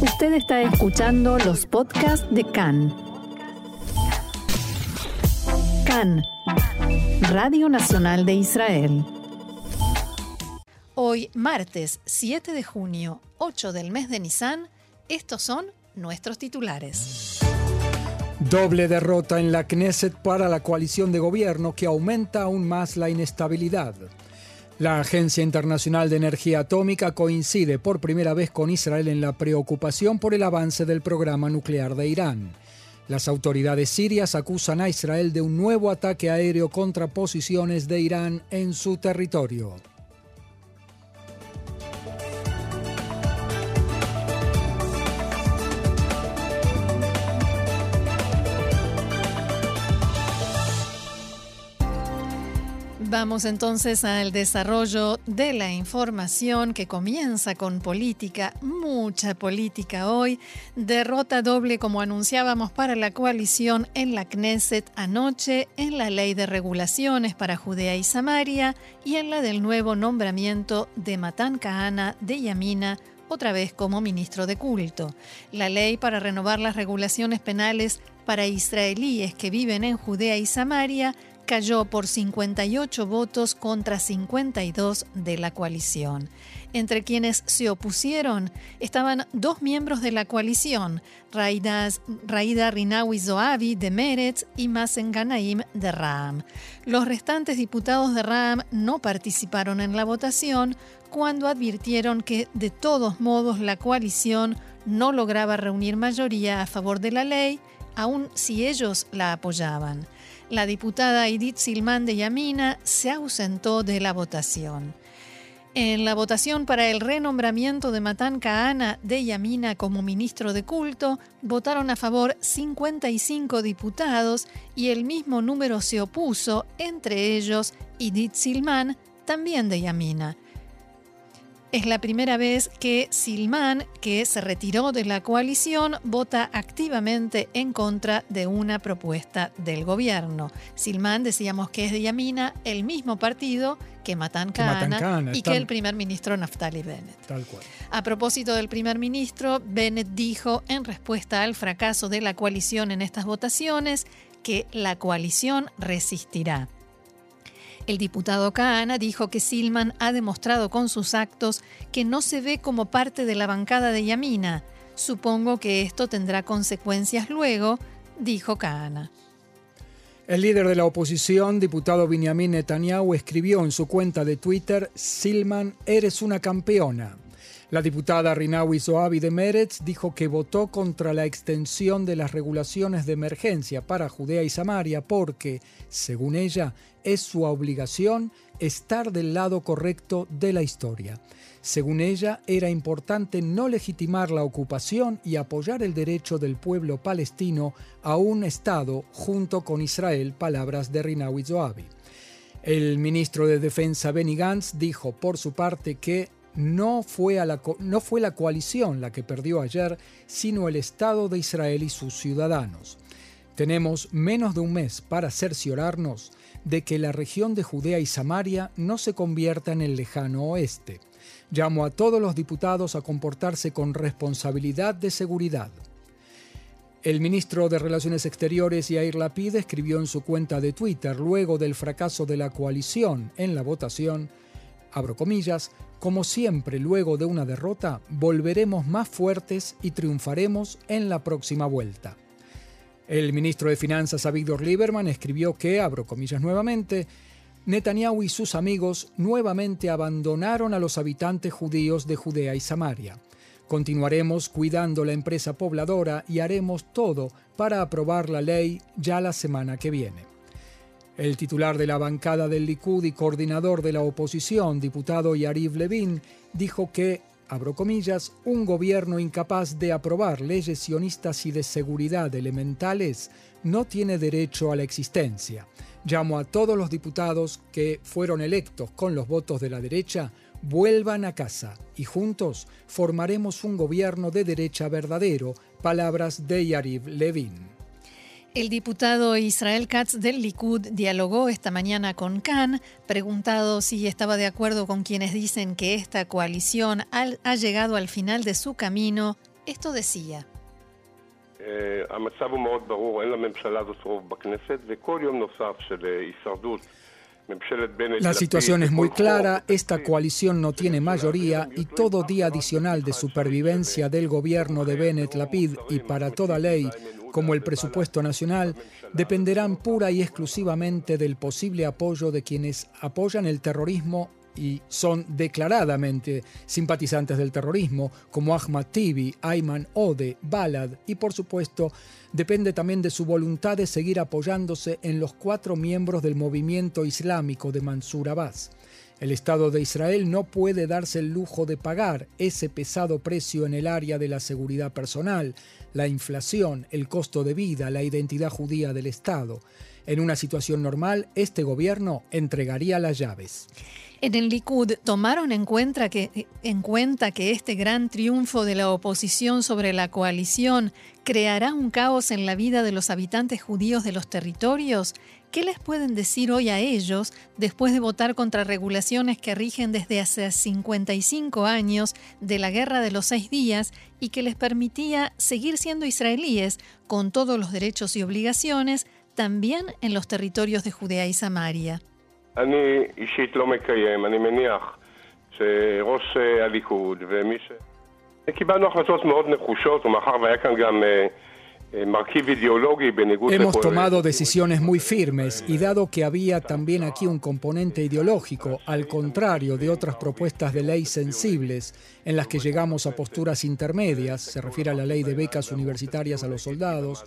Usted está escuchando los podcasts de CAN. CAN, Radio Nacional de Israel. Hoy, martes 7 de junio, 8 del mes de Nisan, estos son nuestros titulares. Doble derrota en la Knesset para la coalición de gobierno que aumenta aún más la inestabilidad. La Agencia Internacional de Energía Atómica coincide por primera vez con Israel en la preocupación por el avance del programa nuclear de Irán. Las autoridades sirias acusan a Israel de un nuevo ataque aéreo contra posiciones de Irán en su territorio. Vamos entonces al desarrollo de la información que comienza con política, mucha política hoy. Derrota doble, como anunciábamos, para la coalición en la Knesset anoche, en la ley de regulaciones para Judea y Samaria y en la del nuevo nombramiento de Matán Kahana de Yamina otra vez como ministro de culto. La ley para renovar las regulaciones penales para israelíes que viven en Judea y Samaria cayó por 58 votos contra 52 de la coalición. Entre quienes se opusieron estaban dos miembros de la coalición, Raida Rinawi Zoabi de Meretz y Masen Ganaim de Ram. Los restantes diputados de Ram no participaron en la votación cuando advirtieron que de todos modos la coalición no lograba reunir mayoría a favor de la ley, aun si ellos la apoyaban la diputada Edith Silman de Yamina se ausentó de la votación. En la votación para el renombramiento de Matán Kahana de Yamina como ministro de culto, votaron a favor 55 diputados y el mismo número se opuso, entre ellos Edith Silman, también de Yamina. Es la primera vez que Silman, que se retiró de la coalición, vota activamente en contra de una propuesta del gobierno. Silman, decíamos que es de Yamina, el mismo partido que Matan Kahana y que el primer ministro Naftali Bennett. Tal cual. A propósito del primer ministro, Bennett dijo en respuesta al fracaso de la coalición en estas votaciones que la coalición resistirá. El diputado Kahana dijo que Silman ha demostrado con sus actos que no se ve como parte de la bancada de Yamina. Supongo que esto tendrá consecuencias luego, dijo Kahana. El líder de la oposición, diputado Benjamin Netanyahu, escribió en su cuenta de Twitter, Silman, eres una campeona. La diputada Rinawi Zoabi de Meretz dijo que votó contra la extensión de las regulaciones de emergencia para Judea y Samaria porque, según ella, es su obligación estar del lado correcto de la historia. Según ella, era importante no legitimar la ocupación y apoyar el derecho del pueblo palestino a un Estado junto con Israel, palabras de Rinawi Zoabi. El ministro de Defensa Benny Gantz dijo por su parte que no fue, la, la coalición la que perdió ayer, sino el Estado de Israel y sus ciudadanos. Tenemos menos de un mes para cerciorarnos de que la región de Judea y Samaria no se convierta en el lejano oeste. Llamo a todos los diputados a comportarse con responsabilidad de seguridad. El ministro de Relaciones Exteriores Yair Lapid escribió en su cuenta de Twitter luego del fracaso de la coalición en la votación, abro comillas, como siempre luego de una derrota, volveremos más fuertes y triunfaremos en la próxima vuelta. El ministro de Finanzas Avigdor Lieberman escribió que, abro comillas nuevamente, Netanyahu y sus amigos nuevamente abandonaron a los habitantes judíos de Judea y Samaria. Continuaremos cuidando la empresa pobladora y haremos todo para aprobar la ley ya la semana que viene. El titular de la bancada del Likud y coordinador de la oposición, diputado Yariv Levin, dijo que, abro comillas, un gobierno incapaz de aprobar leyes sionistas y de seguridad elementales no tiene derecho a la existencia. Llamo a todos los diputados que fueron electos con los votos de la derecha, vuelvan a casa y juntos formaremos un gobierno de derecha verdadero, palabras de Yariv Levin. El diputado Israel Katz del Likud dialogó esta mañana con Khan, preguntado si estaba de acuerdo con quienes dicen que esta coalición ha llegado al final de su camino. Esto decía. La situación es muy clara, esta coalición no tiene mayoría y todo día adicional de supervivencia del gobierno de Bennett Lapid y para toda ley, como el presupuesto nacional, dependerán pura y exclusivamente del posible apoyo de quienes apoyan el terrorismo y son declaradamente simpatizantes del terrorismo, como Ahmad Tibi, Ayman Ode, Balad, y por supuesto depende también de su voluntad de seguir apoyándose en los cuatro miembros del movimiento islámico de Mansur Abbas. El Estado de Israel no puede darse el lujo de pagar ese pesado precio en el área de la seguridad personal, la inflación, el costo de vida, la identidad judía del Estado. En una situación normal, este gobierno entregaría las llaves. En el Likud tomaron en cuenta, que, este gran triunfo de la oposición sobre la coalición creará un caos en la vida de los habitantes judíos de los territorios. ¿Qué les pueden decir hoy a ellos después de votar contra regulaciones que rigen desde hace 55 años de la Guerra de los Seis Días y que les permitía seguir siendo israelíes con todos los derechos y obligaciones, también en los territorios de Judea y Samaria? Hemos tomado decisiones muy firmes y dado que había también aquí un componente ideológico, al contrario de otras propuestas de ley sensibles en las que llegamos a posturas intermedias, se refiere a la ley de becas universitarias a los soldados,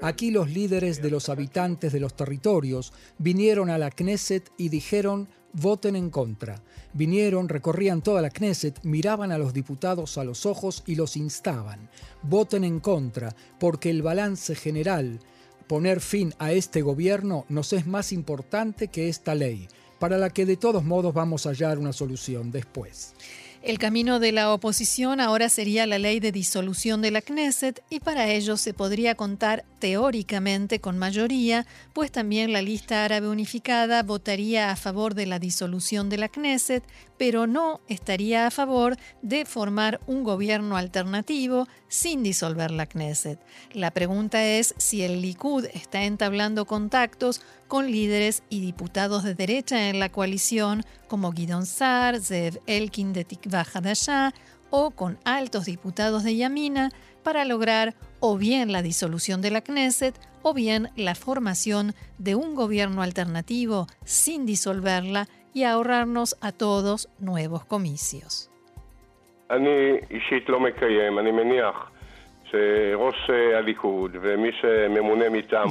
aquí los líderes de los habitantes de los territorios vinieron a la Knesset y dijeron voten en contra. Vinieron, recorrían toda la Knesset, miraban a los diputados a los ojos y los instaban. Voten en contra, porque el balance general, poner fin a este gobierno, nos es más importante que esta ley, para la que de todos modos vamos a hallar una solución después. El camino de la oposición ahora sería la ley de disolución de la Knesset y para ello se podría contar teóricamente con mayoría, pues también la lista árabe unificada votaría a favor de la disolución de la Knesset, pero no estaría a favor de formar un gobierno alternativo sin disolver la Knesset. La pregunta es si el Likud está entablando contactos con líderes y diputados de derecha en la coalición como Guidon Sar, Zev Elkin de Tikva Hadashah o con altos diputados de Yamina para lograr o bien la disolución de la Knesset o bien la formación de un gobierno alternativo sin disolverla y ahorrarnos a todos nuevos comicios.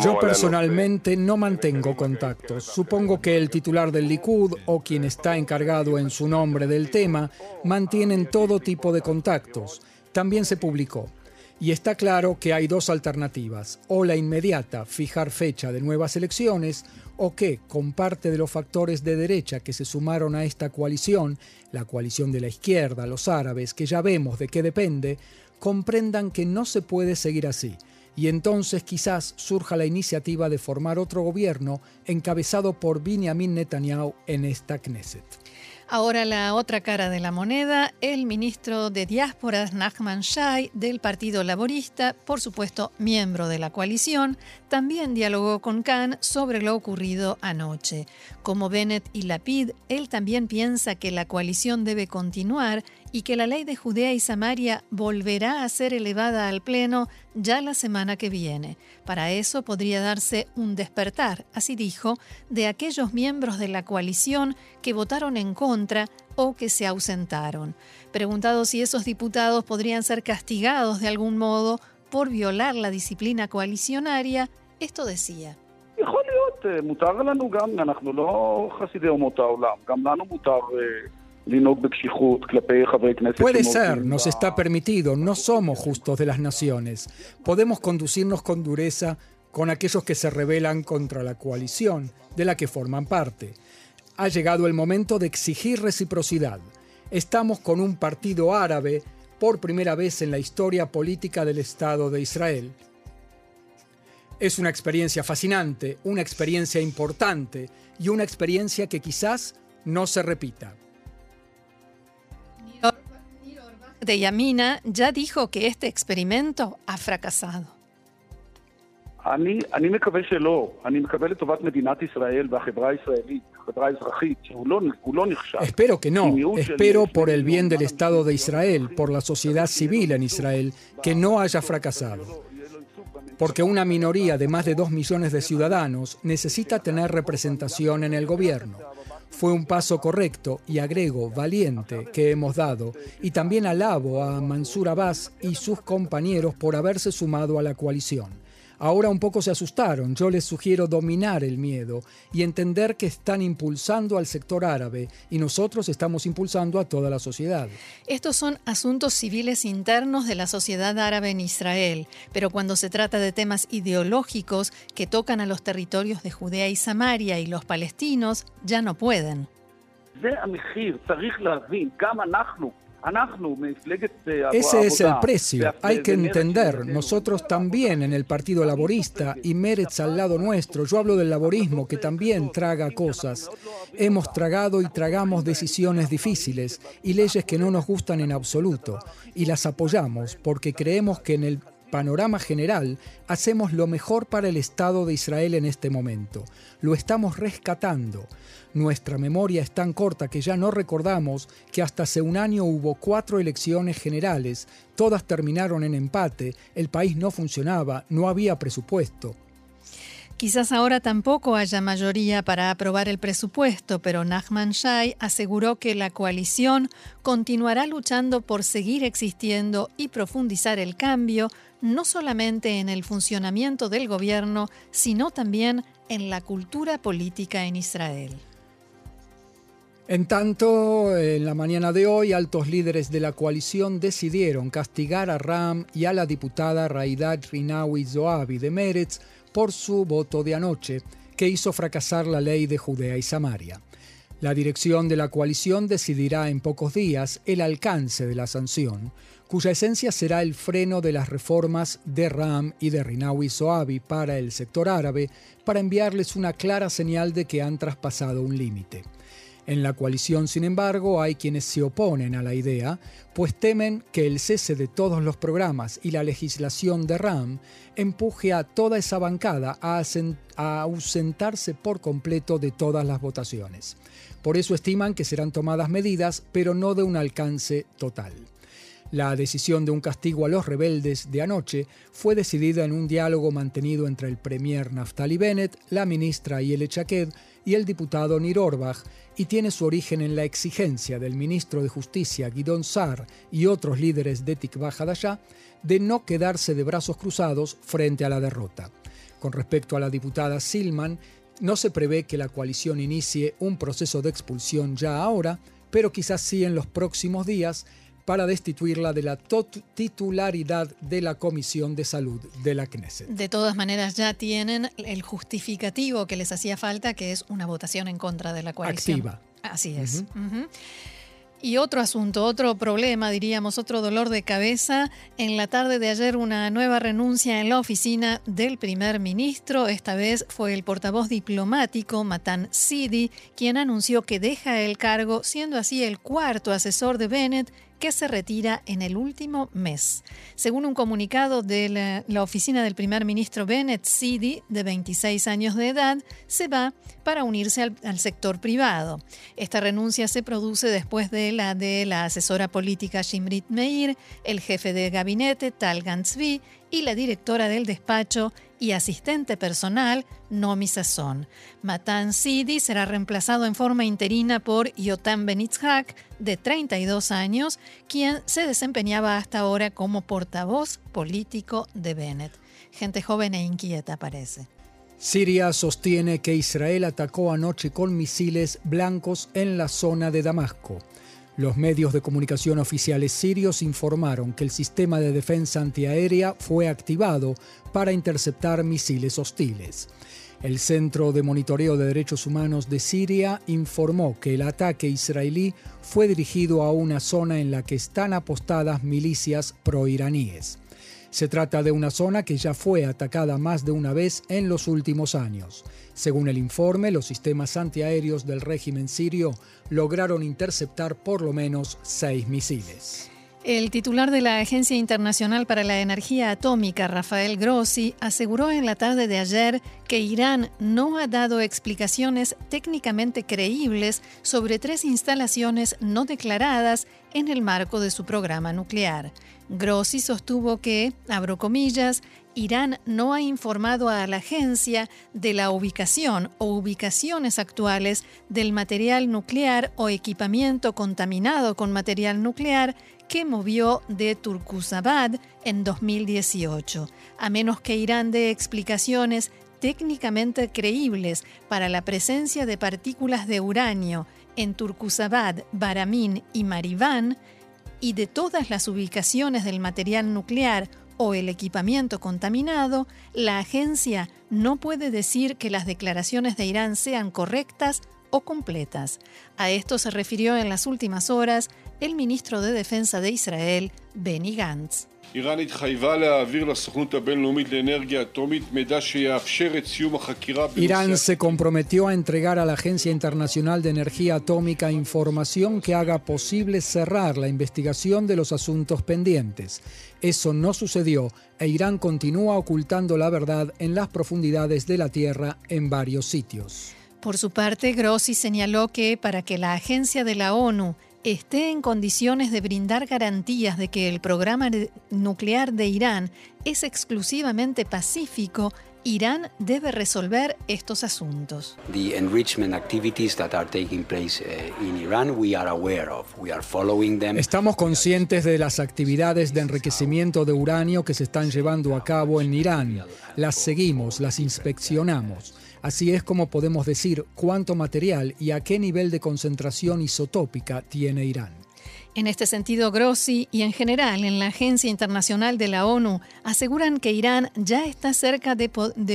Yo personalmente no mantengo contactos. Supongo que el titular del Likud o quien está encargado en su nombre del tema mantienen todo tipo de contactos. También se publicó. Y está claro que hay dos alternativas, o la inmediata, fijar fecha de nuevas elecciones, o que, con parte de los factores de derecha que se sumaron a esta coalición, la coalición de la izquierda, los árabes, que ya vemos de qué depende, comprendan que no se puede seguir así, y entonces quizás surja la iniciativa de formar otro gobierno encabezado por Benjamin Netanyahu en esta Knesset. Ahora la otra cara de la moneda, el ministro de Diásporas Nachman Shai del Partido Laborista, por supuesto miembro de la coalición, también dialogó con Khan sobre lo ocurrido anoche. Como Bennett y Lapid, él también piensa que la coalición debe continuar y que la ley de Judea y Samaria volverá a ser elevada al Pleno ya la semana que viene. Para eso podría darse un despertar, así dijo, de aquellos miembros de la coalición que votaron en contra o que se ausentaron. Preguntado si esos diputados podrían ser castigados de algún modo por violar la disciplina coalicionaria, esto decía. Puede ser, nos está permitido, no somos justos de las naciones. Podemos conducirnos con dureza con aquellos que se rebelan contra la coalición de la que forman parte. Ha llegado el momento de exigir reciprocidad. Estamos con un partido árabe por primera vez en la historia política del Estado de Israel. Es una experiencia fascinante, una experiencia importante y una experiencia que quizás no se repita. De Yamina ya dijo que este experimento ha fracasado. Espero que no. Espero por el bien del Estado de Israel, por la sociedad civil en Israel, que no haya fracasado. Porque una minoría de más de dos millones de ciudadanos necesita tener representación en el gobierno. Fue un paso correcto y agrego valiente que hemos dado y también alabo a Mansur Abbas y sus compañeros por haberse sumado a la coalición. Ahora un poco se asustaron. Yo les sugiero dominar el miedo y entender que están impulsando al sector árabe y nosotros estamos impulsando a toda la sociedad. Estos son asuntos civiles internos de la sociedad árabe en Israel, pero cuando se trata de temas ideológicos que tocan a los territorios de Judea y Samaria y los palestinos, ya no pueden. Ese es el precio. Hay que entender, nosotros también en el Partido Laborista y Meretz al lado nuestro, yo hablo del laborismo que también traga cosas. Hemos tragado. y tragamos decisiones difíciles y leyes que no nos gustan en absoluto. y las apoyamos porque creemos que en el panorama general, hacemos lo mejor para el Estado de Israel en este momento. Lo estamos rescatando. Nuestra memoria es tan corta que ya no recordamos que hasta hace un año hubo cuatro elecciones generales, todas terminaron en empate, el país no funcionaba, no había presupuesto. Quizás ahora tampoco haya mayoría para aprobar el presupuesto, pero Nachman Shai aseguró que la coalición continuará luchando por seguir existiendo y profundizar el cambio, no solamente en el funcionamiento del gobierno, sino también en la cultura política en Israel. En tanto, en la mañana de hoy, altos líderes de la coalición decidieron castigar a Ram y a la diputada Raidat Rinawi Zoabi de Meretz por su voto de anoche, que hizo fracasar la ley de Judea y Samaria. La dirección de la coalición decidirá en pocos días el alcance de la sanción, cuya esencia será el freno de las reformas de Ram y de Rinawi Zoabi para el sector árabe, para enviarles una clara señal de que han traspasado un límite. En la coalición, sin embargo, hay quienes se oponen a la idea, pues temen que el cese de todos los programas y la legislación de RAM empuje a toda esa bancada a, ausentarse por completo de todas las votaciones. Por eso estiman que serán tomadas medidas, pero no de un alcance total. La decisión de un castigo a los rebeldes de anoche fue decidida en un diálogo mantenido entre el premier Naftali Bennett, la ministra Yele Chaked y el diputado Nir Orbach y tiene su origen en la exigencia del ministro de Justicia Guidón Sar y otros líderes de Tikva Hadashah de no quedarse de brazos cruzados frente a la derrota. Con respecto a la diputada Silman, no se prevé que la coalición inicie un proceso de expulsión ya ahora, pero quizás sí en los próximos días para destituirla de la titularidad de la Comisión de Salud de la Knesset. De todas maneras, ya tienen el justificativo que les hacía falta, que es una votación en contra de la coalición. Activa. Así es. Y otro asunto, otro problema, diríamos, otro dolor de cabeza. En la tarde de ayer una nueva renuncia en la oficina del primer ministro. Esta vez fue el portavoz diplomático Matan Sidi quien anunció que deja el cargo, siendo así el cuarto asesor de Bennett que se retira en el último mes. Según un comunicado de la, oficina del primer ministro Bennett, Sidi, de 26 años de edad, se va para unirse al, sector privado. Esta renuncia se produce después de la de la asesora política Shimrit Meir, el jefe de gabinete Tal Gantzvi y la directora del despacho y asistente personal Nomi Sasson. Matan Sidi será reemplazado en forma interina por Yotam Benitzhak, de 32 años, quien se desempeñaba hasta ahora como portavoz político de Bennett. Gente joven e inquieta parece. Siria sostiene que Israel atacó anoche con misiles blancos en la zona de Damasco. Los medios de comunicación oficiales sirios informaron que el sistema de defensa antiaérea fue activado para interceptar misiles hostiles. El Centro de Monitoreo de Derechos Humanos de Siria informó que el ataque israelí fue dirigido a una zona en la que están apostadas milicias proiraníes. Se trata de una zona que ya fue atacada más de una vez en los últimos años. Según el informe, los sistemas antiaéreos del régimen sirio lograron interceptar por lo menos seis misiles. El titular de la Agencia Internacional para la Energía Atómica, Rafael Grossi, aseguró en la tarde de ayer que Irán no ha dado explicaciones técnicamente creíbles sobre tres instalaciones no declaradas en el marco de su programa nuclear. Grossi sostuvo que, abro comillas, Irán no ha informado a la agencia de la ubicación o ubicaciones actuales del material nuclear o equipamiento contaminado con material nuclear que movió de Turkuzabad en 2018, a menos que Irán dé explicaciones técnicamente creíbles para la presencia de partículas de uranio en Turkuzabad, Baramín y Mariván, y de todas las ubicaciones del material nuclear o el equipamiento contaminado, la agencia no puede decir que las declaraciones de Irán sean correctas o completas. A esto se refirió en las últimas horas el ministro de Defensa de Israel, Benny Gantz. Irán se comprometió a entregar a la Agencia Internacional de Energía Atómica información que haga posible cerrar la investigación de los asuntos pendientes. Eso no sucedió e Irán continúa ocultando la verdad en las profundidades de la Tierra en varios sitios. Por su parte, Grossi señaló que para que la agencia de la ONU esté en condiciones de brindar garantías de que el programa nuclear de Irán es exclusivamente pacífico, Irán debe resolver estos asuntos. Estamos conscientes de las actividades de enriquecimiento de uranio que se están llevando a cabo en Irán. Las seguimos, las inspeccionamos. Así es como podemos decir cuánto material y a qué nivel de concentración isotópica tiene Irán. En este sentido, Grossi y en general en la Agencia Internacional de la ONU aseguran que Irán ya está cerca de,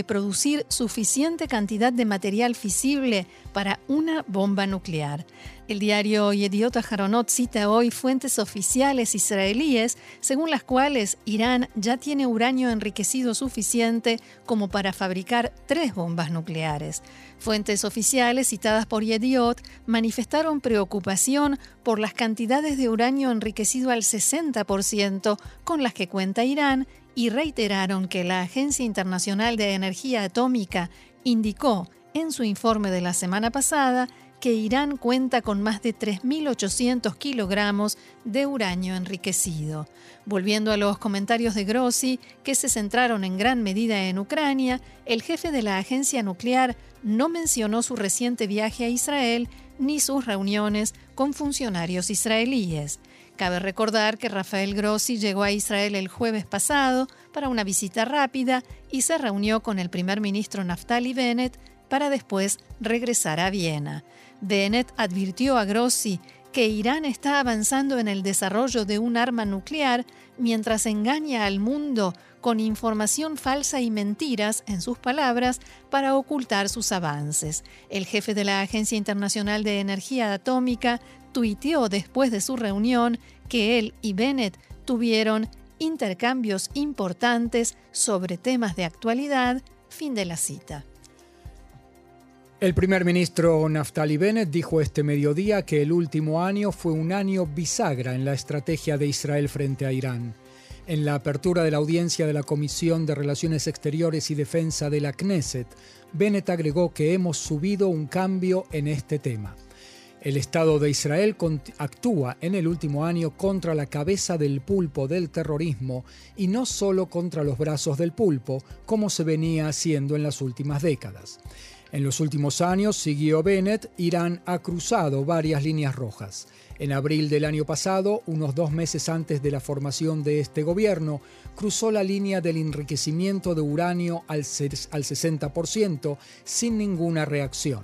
producir suficiente cantidad de material fisible para una bomba nuclear. El diario Yediot Aharonot cita hoy fuentes oficiales israelíes según las cuales Irán ya tiene uranio enriquecido suficiente como para fabricar tres bombas nucleares. Fuentes oficiales citadas por Yediot manifestaron preocupación por las cantidades de uranio enriquecido al 60% con las que cuenta Irán y reiteraron que la Agencia Internacional de Energía Atómica indicó en su informe de la semana pasada que Irán cuenta con más de 3.800 kilogramos de uranio enriquecido. Volviendo a los comentarios de Grossi, que se centraron en gran medida en Ucrania, el jefe de la agencia nuclear no mencionó su reciente viaje a Israel ni sus reuniones con funcionarios israelíes. Cabe recordar que Rafael Grossi llegó a Israel el jueves pasado para una visita rápida y se reunió con el primer ministro Naftali Bennett para después regresar a Viena. Bennett advirtió a Grossi que Irán está avanzando en el desarrollo de un arma nuclear mientras engaña al mundo con información falsa y mentiras, en sus palabras, para ocultar sus avances. El jefe de la Agencia Internacional de Energía Atómica tuiteó después de su reunión que él y Bennett tuvieron intercambios importantes sobre temas de actualidad. Fin de la cita. El primer ministro Naftali Bennett dijo este mediodía que el último año fue un año bisagra en la estrategia de Israel frente a Irán. En la apertura de la audiencia de la Comisión de Relaciones Exteriores y Defensa de la Knesset, Bennett agregó que hemos subido un cambio en este tema. El Estado de Israel actúa en el último año contra la cabeza del pulpo del terrorismo y no solo contra los brazos del pulpo, como se venía haciendo en las últimas décadas. En los últimos años, siguió Bennett, Irán ha cruzado varias líneas rojas. En abril del año pasado, unos dos meses antes de la formación de este gobierno, cruzó la línea del enriquecimiento de uranio al 60% sin ninguna reacción.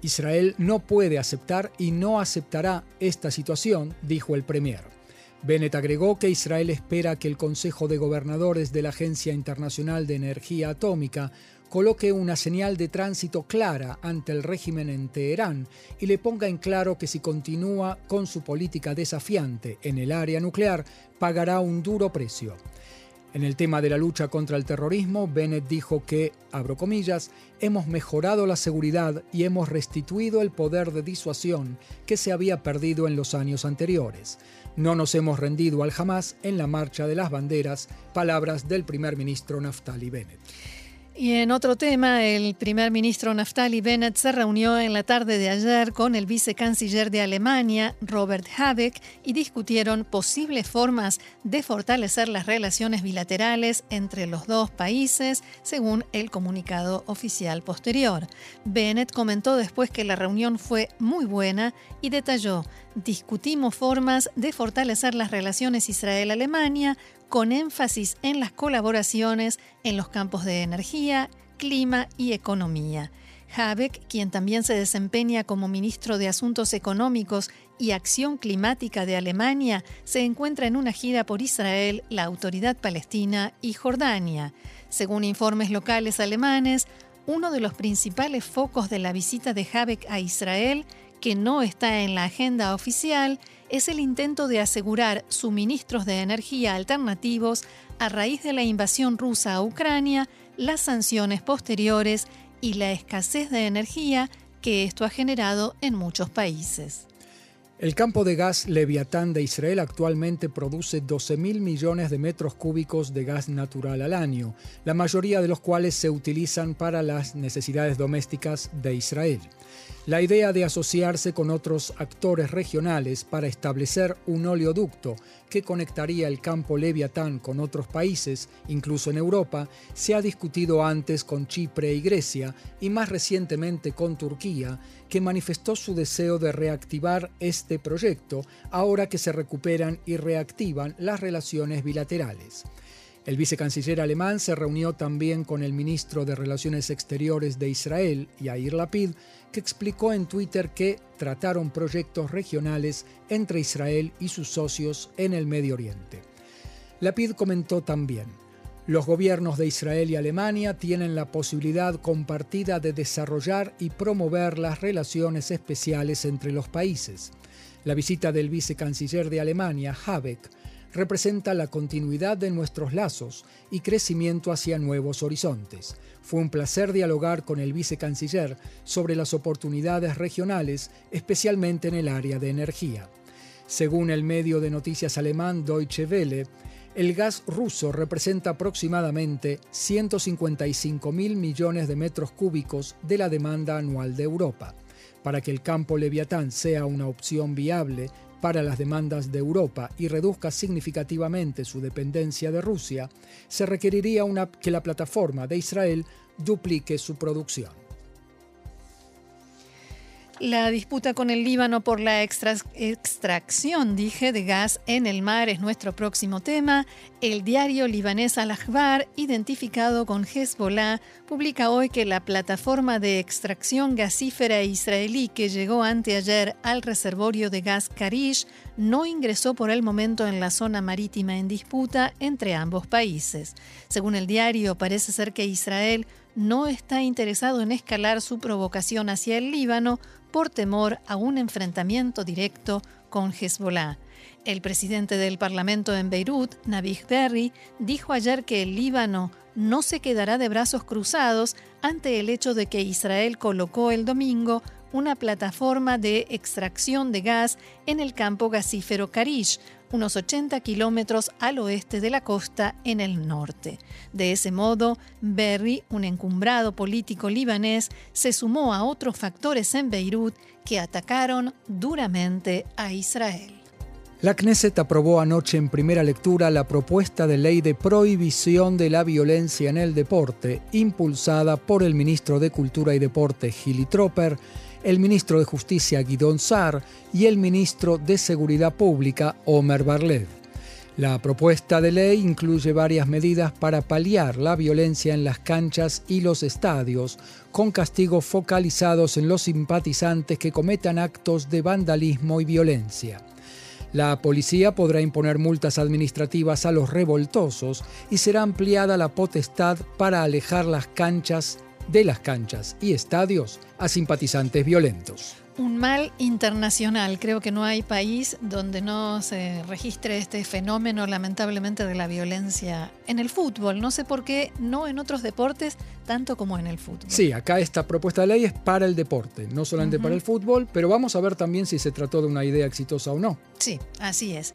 Israel no puede aceptar y no aceptará esta situación, dijo el Premier. Bennett agregó que Israel espera que el Consejo de Gobernadores de la Agencia Internacional de Energía Atómica coloque una señal de tránsito clara ante el régimen en Teherán y le ponga en claro que si continúa con su política desafiante en el área nuclear, pagará un duro precio. En el tema de la lucha contra el terrorismo, Bennett dijo que, abro comillas, hemos mejorado la seguridad y hemos restituido el poder de disuasión que se había perdido en los años anteriores. No nos hemos rendido al jamás en la marcha de las banderas, palabras del primer ministro Naftali Bennett. Y en otro tema, el primer ministro Naftali Bennett se reunió en la tarde de ayer con el vicecanciller de Alemania, Robert Habeck, y discutieron posibles formas de fortalecer las relaciones bilaterales entre los dos países, según el comunicado oficial posterior. Bennett comentó después que la reunión fue muy buena y detalló, discutimos formas de fortalecer las relaciones Israel-Alemania, con énfasis en las colaboraciones en los campos de energía, clima y economía. Habeck, quien también se desempeña como ministro de Asuntos Económicos y Acción Climática de Alemania, se encuentra en una gira por Israel, la Autoridad Palestina y Jordania. Según informes locales alemanes, uno de los principales focos de la visita de Habeck a Israel, que no está en la agenda oficial, es el intento de asegurar suministros de energía alternativos a raíz de la invasión rusa a Ucrania, las sanciones posteriores y la escasez de energía que esto ha generado en muchos países. El campo de gas Leviatán de Israel actualmente produce 12 mil millones de metros cúbicos de gas natural al año, la mayoría de los cuales se utilizan para las necesidades domésticas de Israel. La idea de asociarse con otros actores regionales para establecer un oleoducto que conectaría el campo Leviatán con otros países, incluso en Europa, se ha discutido antes con Chipre y Grecia y más recientemente con Turquía, que manifestó su deseo de reactivar este proyecto ahora que se recuperan y reactivan las relaciones bilaterales. El vicecanciller alemán se reunió también con el ministro de Relaciones Exteriores de Israel, Yair Lapid, que explicó en Twitter que trataron proyectos regionales entre Israel y sus socios en el Medio Oriente. Lapid comentó también, los gobiernos de Israel y Alemania tienen la posibilidad compartida de desarrollar y promover las relaciones especiales entre los países. La visita del vicecanciller de Alemania, Habeck, representa la continuidad de nuestros lazos y crecimiento hacia nuevos horizontes. Fue un placer dialogar con el vicecanciller sobre las oportunidades regionales, especialmente en el área de energía. Según el medio de noticias alemán Deutsche Welle, el gas ruso representa aproximadamente 155 mil millones de metros cúbicos de la demanda anual de Europa. Para que el campo Leviatán sea una opción viable, para las demandas de Europa y reduzca significativamente su dependencia de Rusia, se requeriría que la plataforma de Israel duplique su producción. La disputa con el Líbano por la extracción, dije, de gas en el mar es nuestro próximo tema. El diario libanés Al-Akhbar, identificado con Hezbollah, publica hoy que la plataforma de extracción gasífera israelí que llegó anteayer al reservorio de gas Karish no ingresó por el momento en la zona marítima en disputa entre ambos países. Según el diario, parece ser que Israel no está interesado en escalar su provocación hacia el Líbano por temor a un enfrentamiento directo con Hezbollah. El presidente del Parlamento en Beirut, Nabih Berri, dijo ayer que el Líbano no se quedará de brazos cruzados ante el hecho de que Israel colocó el domingo una plataforma de extracción de gas en el campo gasífero Karish, unos 80 kilómetros al oeste de la costa en el norte. De ese modo, Berry, un encumbrado político libanés, se sumó a otros factores en Beirut que atacaron duramente a Israel. La Knesset aprobó anoche en primera lectura la propuesta de ley de prohibición de la violencia en el deporte, impulsada por el ministro de Cultura y Deporte Gili Tropper, el ministro de Justicia Guidón Sar y el ministro de Seguridad Pública Omer Barlev. La propuesta de ley incluye varias medidas para paliar la violencia en las canchas y los estadios, con castigos focalizados en los simpatizantes que cometan actos de vandalismo y violencia. La policía podrá imponer multas administrativas a los revoltosos y será ampliada la potestad para alejar las canchas de las canchas y estadios a simpatizantes violentos. un mal internacional. Creo que no hay país donde no se registre este fenómeno, lamentablemente, de la violencia en el fútbol. No sé por qué, no en otros deportes, tanto como en el fútbol. Sí, acá esta propuesta de ley es para el deporte, no solamente para el fútbol, pero vamos a ver también si se trató de una idea exitosa o no. Sí, así es.